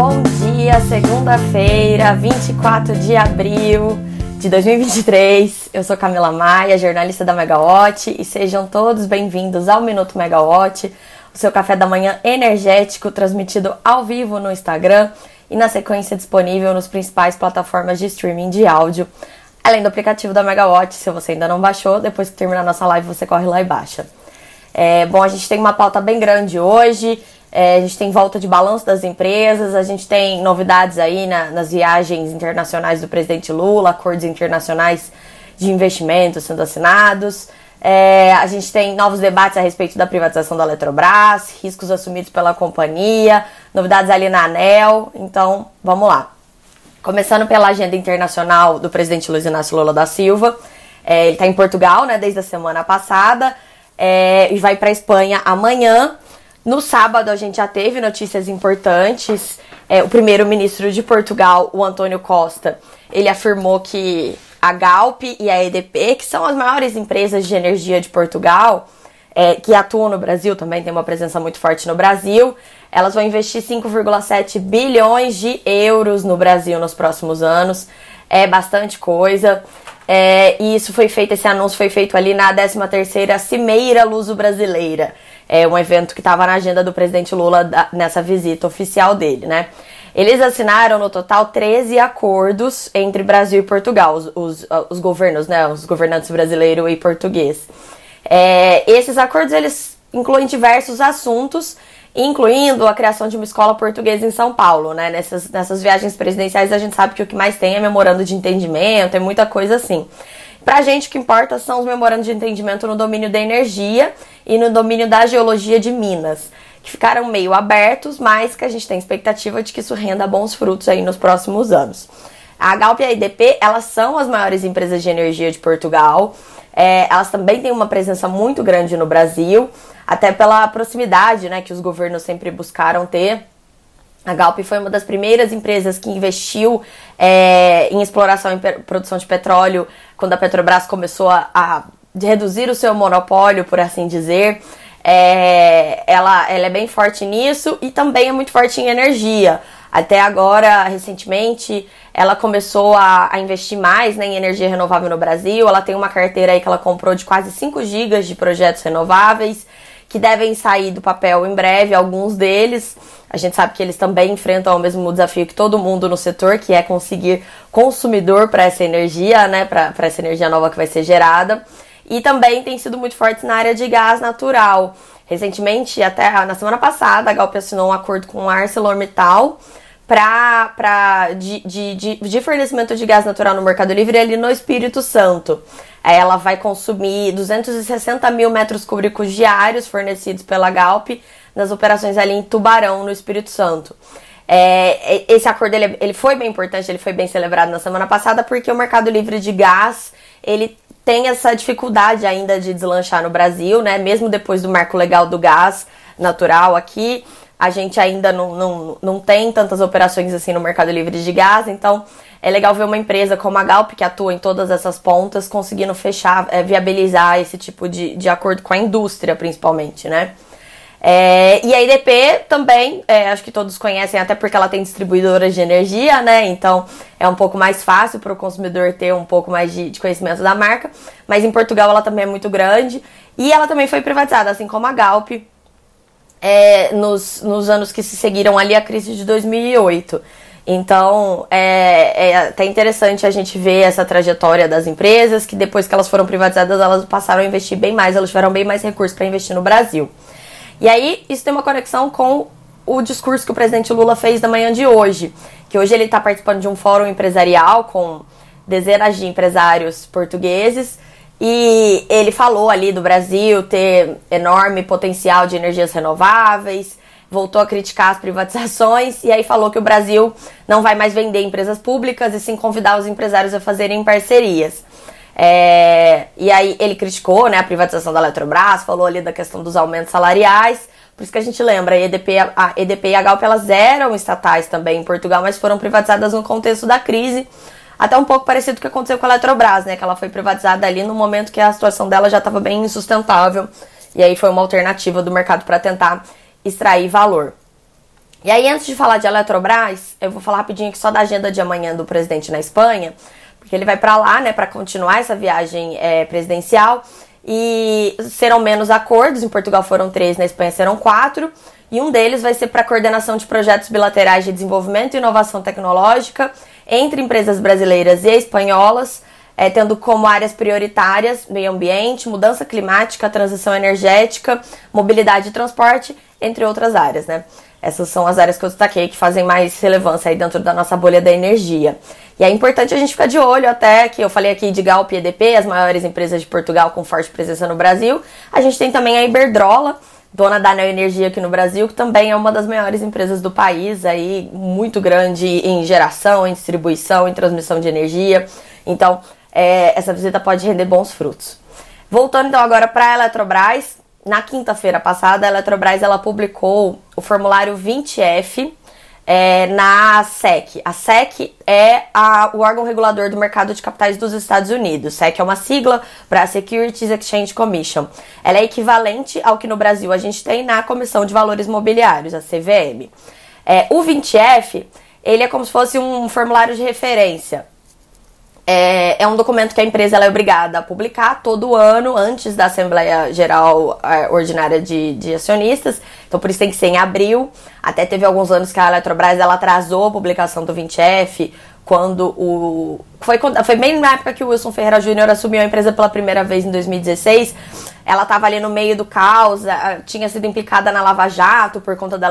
bom dia, segunda-feira, 24 de abril de 2023. Eu sou Camila Maia, jornalista da Megawatt, e sejam todos bem-vindos ao Minuto Megawatt, o seu café da manhã energético transmitido ao vivo no Instagram e na sequência disponível nos principais plataformas de streaming de áudio, além do aplicativo da Megawatt. Se você ainda não baixou, depois que terminar nossa live, você corre lá e baixa. É, bom, a gente tem uma pauta bem grande hoje. É, a gente tem volta de balanço das empresas, a gente tem novidades aí na, nas viagens internacionais do presidente Lula, acordos internacionais de investimentos sendo assinados. É, a gente tem novos debates a respeito da privatização da Eletrobras, riscos assumidos pela companhia, novidades ali na ANEL. Então, vamos lá. Começando pela agenda internacional do presidente Luiz Inácio Lula da Silva. É, ele está em Portugal, né, desde a semana passada, é, e vai para a Espanha amanhã. No sábado a gente já teve notícias importantes. É, o primeiro-ministro de Portugal, o Antônio Costa, ele afirmou que a Galp e a EDP, que são as maiores empresas de energia de Portugal, é, que atuam no Brasil, também tem uma presença muito forte no Brasil, elas vão investir 5,7 bilhões de euros no Brasil nos próximos anos. É bastante coisa. É, e isso foi feito, esse anúncio foi feito ali na 13ª Cimeira Luso Brasileira é um evento que estava na agenda do presidente Lula da, nessa visita oficial dele, né? Eles assinaram no total 13 acordos entre Brasil e Portugal, os, os, os governos, né? Os governantes brasileiro e português. É, esses acordos eles incluem diversos assuntos, incluindo a criação de uma escola portuguesa em São Paulo, né? Nessas, nessas viagens presidenciais a gente sabe que o que mais tem é memorando de entendimento, é muita coisa assim. Pra gente, o que importa são os memorandos de entendimento no domínio da energia e no domínio da geologia de Minas, que ficaram meio abertos, mas que a gente tem expectativa de que isso renda bons frutos aí nos próximos anos. A Galp e a IDP, elas são as maiores empresas de energia de Portugal. É, elas também têm uma presença muito grande no Brasil, até pela proximidade né, que os governos sempre buscaram ter a Galp foi uma das primeiras empresas que investiu é, em exploração e produção de petróleo quando a Petrobras começou a, a reduzir o seu monopólio, por assim dizer. É, ela, ela é bem forte nisso e também é muito forte em energia. Até agora, recentemente, ela começou a, a, investir mais né, em energia renovável no Brasil. Ela tem uma carteira aí que ela comprou de quase 5 gigas de projetos renováveis que devem sair do papel em breve, alguns deles. A gente sabe que eles também enfrentam o mesmo desafio que todo mundo no setor, que é conseguir consumidor para essa energia, né, para essa energia nova que vai ser gerada. E também tem sido muito fortes na área de gás natural. Recentemente, até na semana passada, a Galp assinou um acordo com a ArcelorMittal pra, pra, de, de, de, de, fornecimento de gás natural no Mercado Livre ali no Espírito Santo. Ela vai consumir 260 mil metros cúbicos diários fornecidos pela Galp nas operações ali em Tubarão, no Espírito Santo. É, esse acordo ele, ele foi bem importante, ele foi bem celebrado na semana passada porque o mercado livre de gás ele tem essa dificuldade ainda de deslanchar no Brasil, né? Mesmo depois do marco legal do gás natural aqui, a gente ainda não, não, não tem tantas operações assim no mercado livre de gás, então é legal ver uma empresa como a Galp, que atua em todas essas pontas, conseguindo fechar, é, viabilizar esse tipo de, de acordo com a indústria, principalmente, né? É, e a IDP também, é, acho que todos conhecem, até porque ela tem distribuidoras de energia, né? Então é um pouco mais fácil para o consumidor ter um pouco mais de, de, conhecimento da marca. Mas em Portugal ela também é muito grande. E ela também foi privatizada, assim como a Galp, é, nos, nos anos que se seguiram ali a crise de 2008. Então, é, é, até interessante a gente ver essa trajetória das empresas, que depois que elas foram privatizadas, elas passaram a investir bem mais, elas tiveram bem mais recursos para investir no Brasil. E aí, isso tem uma conexão com o discurso que o presidente Lula fez na manhã de hoje, que hoje ele está participando de um fórum empresarial com dezenas de empresários portugueses, e ele falou ali do Brasil ter enorme potencial de energias renováveis, voltou a criticar as privatizações e aí falou que o Brasil não vai mais vender empresas públicas e sim convidar os empresários a fazerem parcerias. É, e aí ele criticou né, a privatização da Eletrobras, falou ali da questão dos aumentos salariais. Por isso que a gente lembra, a EDP, a EDP e a Galp elas eram estatais também em Portugal, mas foram privatizadas no contexto da crise até um pouco parecido com o que aconteceu com a Eletrobras, né? Que ela foi privatizada ali no momento que a situação dela já estava bem insustentável. E aí foi uma alternativa do mercado para tentar extrair valor. E aí, antes de falar de Eletrobras, eu vou falar rapidinho aqui só da agenda de amanhã do presidente na Espanha, porque ele vai para lá, né, para continuar essa viagem é, presidencial. E serão menos acordos. Em Portugal foram três, na Espanha serão quatro. E um deles vai ser para coordenação de projetos bilaterais de desenvolvimento e inovação tecnológica entre empresas brasileiras e espanholas, é, tendo como áreas prioritárias meio ambiente, mudança climática, transição energética, mobilidade e transporte, entre outras áreas, né? Essas são as áreas que eu destaquei que fazem mais relevância aí dentro da nossa bolha da energia. E é importante a gente ficar de olho até que eu falei aqui de Galp e EDP, as maiores empresas de Portugal com forte presença no Brasil. A gente tem também a Iberdrola, dona da Neoenergia aqui no Brasil, que também é uma das maiores empresas do país, aí muito grande em geração, em distribuição, em transmissão de energia. Então, é, essa visita pode render bons frutos. Voltando então agora para a Eletrobras, na quinta-feira passada, a Eletrobras ela publicou o formulário 20F é, na SEC. A SEC é a, o órgão regulador do mercado de capitais dos Estados Unidos. SEC é uma sigla para Securities Exchange Commission. Ela é equivalente ao que no Brasil a gente tem na Comissão de Valores Mobiliários, a CVM. É, o 20F ele é como se fosse um formulário de referência é, é um documento que a empresa é obrigada a publicar todo ano antes da Assembleia Geral é, Ordinária de, de, Acionistas. Então, por isso tem que ser em abril. Até teve alguns anos que a Eletrobras ela atrasou a publicação do 20F, quando o. Foi, foi bem na época que o Wilson Ferreira Júnior assumiu a empresa pela primeira vez em 2016. Ela estava ali no meio do caos, tinha sido implicada na Lava Jato por conta da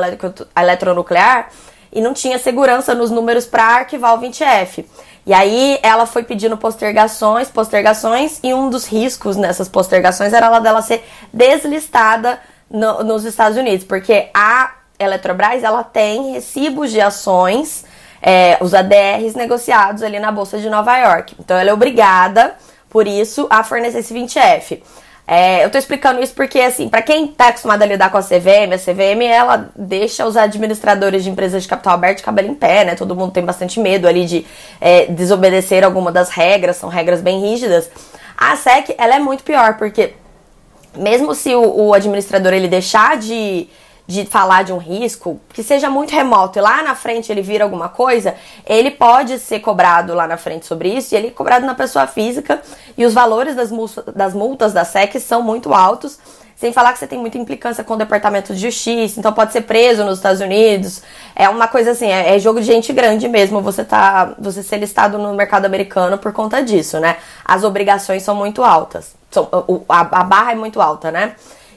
eletronuclear e não tinha segurança nos números para arquivar o 20F. E aí ela foi pedindo postergações, postergações, e um dos riscos nessas postergações era ela dela ser deslistada no, nos Estados Unidos, porque a Eletrobras ela tem recibos de ações, é, os ADRs negociados ali na Bolsa de Nova York. Então ela é obrigada, por isso, a fornecer esse 20F. É, eu tô explicando isso porque, assim, para quem tá acostumado a lidar com a CVM, a CVM, ela deixa os administradores de empresas de capital aberto de cabelo em pé, né? Todo mundo tem bastante medo ali de é, desobedecer alguma das regras, são regras bem rígidas. A SEC, ela é muito pior, porque mesmo se o, o administrador ele deixar de de falar de um risco que seja muito remoto e lá na frente ele vira alguma coisa, ele pode ser cobrado lá na frente sobre isso e ele é cobrado na pessoa física e os valores das das multas da SEC são muito altos. Sem falar que você tem muita implicância com o Departamento de Justiça, então pode ser preso nos Estados Unidos. É uma coisa assim, é, é jogo de gente grande mesmo você tá, você ser listado no mercado americano por conta disso, né? As obrigações são muito altas. São, a, a barra é muito alta, né?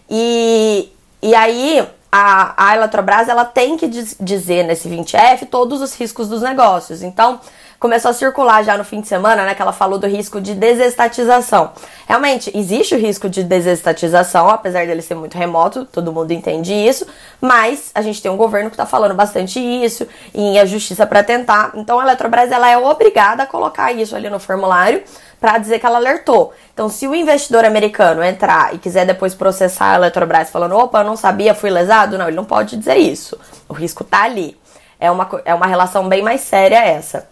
E, e aí, a, a Eletrobras ela tem que diz, dizer nesse 20F todos os riscos dos negócios. Então, começou a circular já no fim de semana, né, que ela falou do risco de desestatização. Realmente, existe o risco de desestatização, apesar dele ser muito remoto, todo mundo entende isso, mas a gente tem um governo que está falando bastante isso, e a justiça para tentar. Então, a Eletrobras ela é obrigada a colocar isso ali no formulário para dizer que ela alertou. Então, se o investidor americano entrar e quiser depois processar a Eletrobras falando, opa, eu não sabia, fui lesado, não, ele não pode dizer isso. O risco tá ali. É uma, é uma relação bem mais séria essa.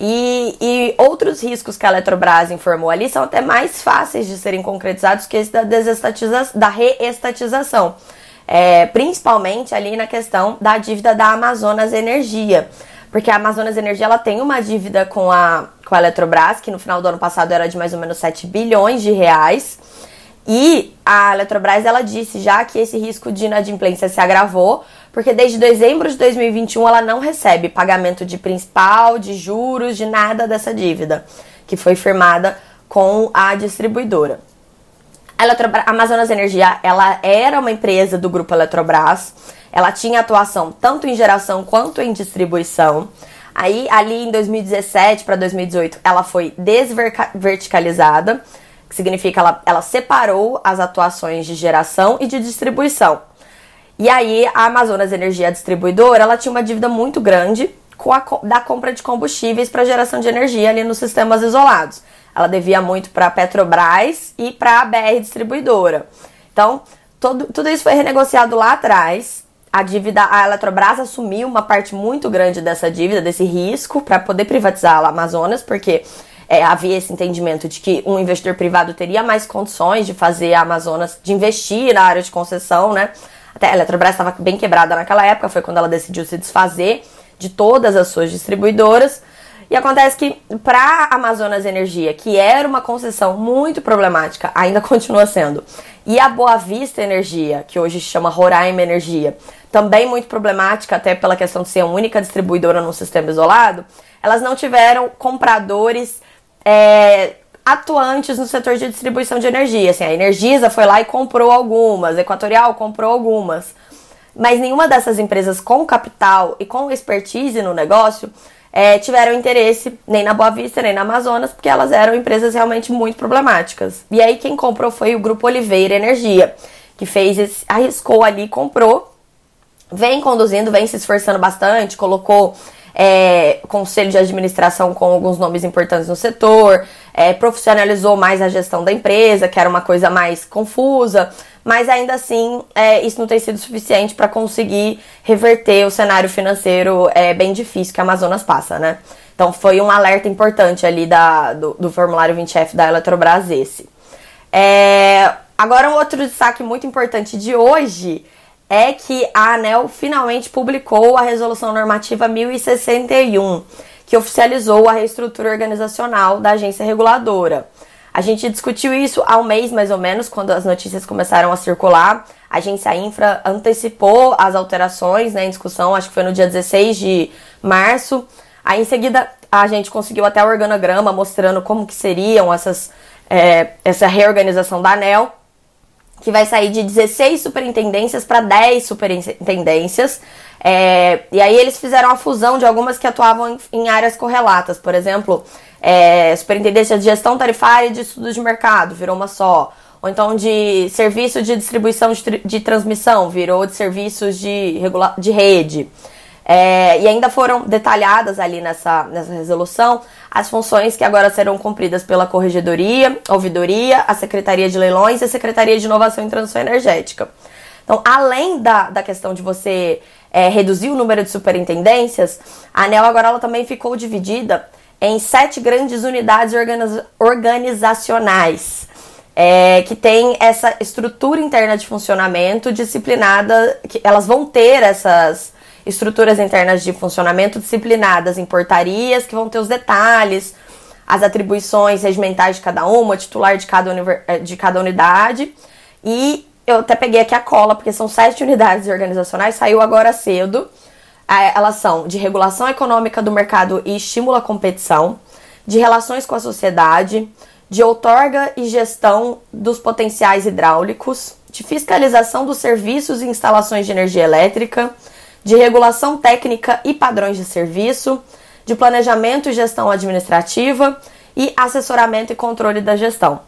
E, e outros riscos que a Eletrobras informou ali são até mais fáceis de serem concretizados que esse da, da reestatização. É, principalmente ali na questão da dívida da Amazonas Energia. Porque a Amazonas Energia ela tem uma dívida com a, com a Eletrobras, que no final do ano passado era de mais ou menos 7 bilhões de reais. E a Eletrobras ela disse já que esse risco de inadimplência se agravou, porque desde dezembro de 2021 ela não recebe pagamento de principal, de juros, de nada dessa dívida, que foi firmada com a distribuidora. A, Eletrobras, Amazonas Energia ela era uma empresa do grupo Eletrobras ela tinha atuação tanto em geração quanto em distribuição. Aí, ali em 2017 para 2018, ela foi desverticalizada, que significa ela, ela separou as atuações de geração e de distribuição. E aí, a Amazonas Energia Distribuidora, ela tinha uma dívida muito grande com a, da compra de combustíveis para geração de energia ali nos sistemas isolados. Ela devia muito para a Petrobras e para a BR Distribuidora. Então, todo, tudo isso foi renegociado lá atrás a dívida, a Eletrobras assumiu uma parte muito grande dessa dívida, desse risco, para poder privatizar a Amazonas, porque é, havia esse entendimento de que um investidor privado teria mais condições de fazer a Amazonas, de investir na área de concessão, né? Até a Eletrobras estava bem quebrada naquela época, foi quando ela decidiu se desfazer de todas as suas distribuidoras. E acontece que para Amazonas Energia, que era uma concessão muito problemática, ainda continua sendo, e a Boa Vista Energia, que hoje se chama Roraima Energia, também muito problemática, até pela questão de ser a única distribuidora num sistema isolado, elas não tiveram compradores é, atuantes no setor de distribuição de energia. Assim, a Energisa foi lá e comprou algumas, a Equatorial comprou algumas. Mas nenhuma dessas empresas com capital e com expertise no negócio é, tiveram interesse nem na Boa Vista, nem na Amazonas, porque elas eram empresas realmente muito problemáticas. E aí quem comprou foi o Grupo Oliveira Energia, que fez esse, arriscou ali, comprou, vem conduzindo, vem se esforçando bastante, colocou é, conselho de administração com alguns nomes importantes no setor, é, profissionalizou mais a gestão da empresa, que era uma coisa mais confusa, mas ainda assim é, isso não tem sido suficiente para conseguir reverter o cenário financeiro é, bem difícil que a Amazonas passa, né? Então foi um alerta importante ali da, do, do formulário 20F da Eletrobras esse. É, agora um outro destaque muito importante de hoje é que a ANEL finalmente publicou a Resolução Normativa 1061, que oficializou a reestrutura organizacional da agência reguladora. A gente discutiu isso há um mês mais ou menos, quando as notícias começaram a circular. A agência Infra antecipou as alterações né, em discussão, acho que foi no dia 16 de março. Aí em seguida a gente conseguiu até o organograma mostrando como que seriam essas, é, essa reorganização da ANEL que vai sair de 16 superintendências para 10 superintendências. É, e aí eles fizeram a fusão de algumas que atuavam em, em áreas correlatas. Por exemplo, é, superintendência de gestão tarifária e de estudos de mercado, virou uma só. Ou então de serviço de distribuição de, de transmissão, virou de serviços de, de rede. É, e ainda foram detalhadas ali nessa, nessa resolução as funções que agora serão cumpridas pela Corregedoria, Ouvidoria, a Secretaria de Leilões e a Secretaria de Inovação e Transição Energética. Então, além da, da questão de você é, reduzir o número de superintendências, a ANEL agora ela também ficou dividida em sete grandes unidades organiza organizacionais. É, que tem essa estrutura interna de funcionamento disciplinada, que elas vão ter essas, estruturas internas de funcionamento disciplinadas em portarias que vão ter os detalhes, as atribuições regimentais de cada uma, titular de cada, eh, de cada unidade. E eu até peguei aqui a cola, porque são sete unidades organizacionais, saiu agora cedo. Elas são de regulação econômica do mercado e estímulo à competição, de relações com a sociedade, de outorga e gestão dos potenciais hidráulicos, de fiscalização dos serviços e instalações de energia elétrica, de regulação técnica e padrões de serviço, de planejamento e gestão administrativa e assessoramento e controle da gestão.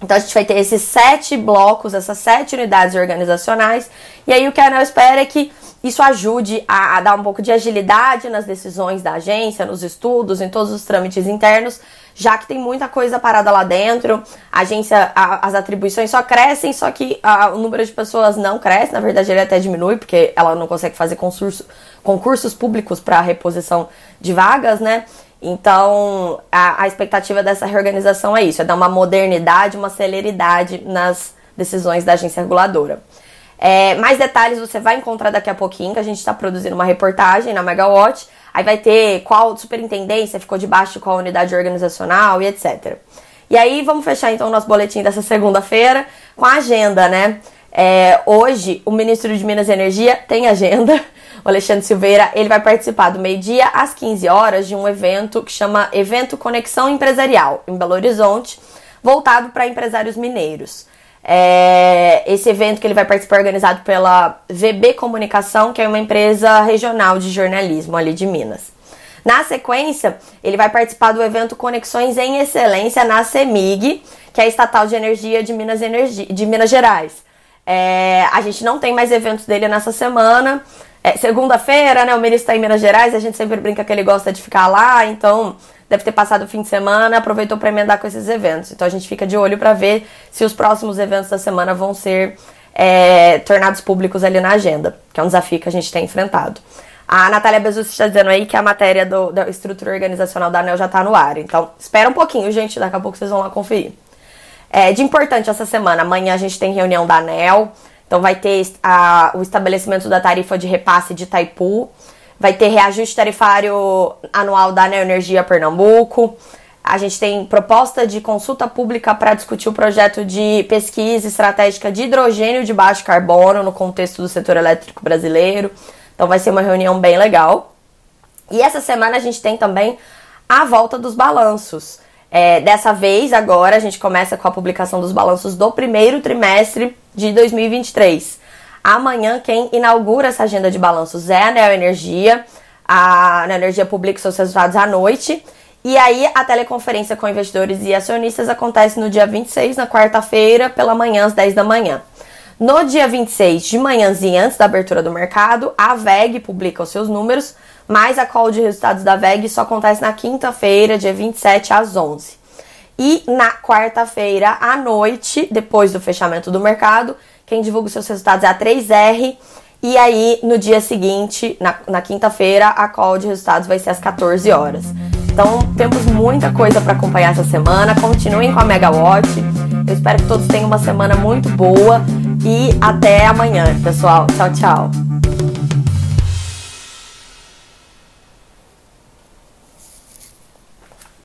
Então a gente vai ter esses sete blocos, essas sete unidades organizacionais, e aí o que a ANEL espera é que isso ajude a, a, dar um pouco de agilidade nas decisões da agência, nos estudos, em todos os trâmites internos, já que tem muita coisa parada lá dentro. A agência, a, as atribuições só crescem, só que a, o número de pessoas não cresce. Na verdade, ele até diminui, porque ela não consegue fazer concurso, concursos públicos para reposição de vagas, né? Então, a, a expectativa dessa reorganização é isso: é dar uma modernidade, uma celeridade nas decisões da agência reguladora. É, mais detalhes você vai encontrar daqui a pouquinho, que a gente está produzindo uma reportagem na Megawatt. Aí vai ter qual superintendência ficou debaixo de qual unidade organizacional e etc. E aí vamos fechar então o nosso boletim dessa segunda-feira com a agenda, né? É, hoje o ministro de Minas e Energia tem agenda. O Alexandre Silveira ele vai participar do meio-dia às 15 horas de um evento que chama Evento Conexão Empresarial em Belo Horizonte, voltado para empresários mineiros. É, esse evento que ele vai participar é organizado pela VB Comunicação, que é uma empresa regional de jornalismo ali de Minas. Na sequência, ele vai participar do evento Conexões em Excelência na CEMIG, que é a estatal de energia de Minas, Energia, de Minas Gerais. É, a gente não tem mais eventos dele nessa semana. É, Segunda-feira, né? O ministro está em Minas Gerais, a gente sempre brinca que ele gosta de ficar lá, então deve ter passado o fim de semana, aproveitou para emendar com esses eventos. Então a gente fica de olho para ver se os próximos eventos da semana vão ser é, tornados públicos ali na agenda, que é um desafio que a gente tem enfrentado. A Natália Bezus está dizendo aí que a matéria do, da estrutura organizacional da ANEL já está no ar. Então, espera um pouquinho, gente. Daqui a pouco vocês vão lá conferir. É, de importante essa semana, amanhã a gente tem reunião da ANEL. Então vai ter a, o estabelecimento da tarifa de repasse de Itaipu, vai ter reajuste tarifário anual da Neoenergia Pernambuco. A gente tem proposta de consulta pública para discutir o projeto de pesquisa estratégica de hidrogênio de baixo carbono no contexto do setor elétrico brasileiro. Então vai ser uma reunião bem legal. E essa semana a gente tem também a volta dos balanços. É, dessa vez, agora, a gente começa com a publicação dos balanços do primeiro trimestre de 2023. Amanhã, quem inaugura essa agenda de balanços é a Neoenergia. A Neoenergia publica seus resultados à noite. E aí, a teleconferência com investidores e acionistas acontece no dia 26, na quarta-feira, pela manhã, às 10 da manhã. No dia 26, de manhãzinha, antes da abertura do mercado, a VEG publica os seus números, mas a call de resultados da VEG só acontece na quinta-feira, dia 27, às 11. E na quarta-feira à noite, depois do fechamento do mercado, quem divulga os seus resultados é a 3R. E aí, no dia seguinte, na, na quinta-feira, a call de resultados vai ser às 14 horas. Então, temos muita coisa para acompanhar essa semana. Continuem com a Megawatt. Eu espero que todos tenham uma semana muito boa e até amanhã, pessoal. Tchau, tchau.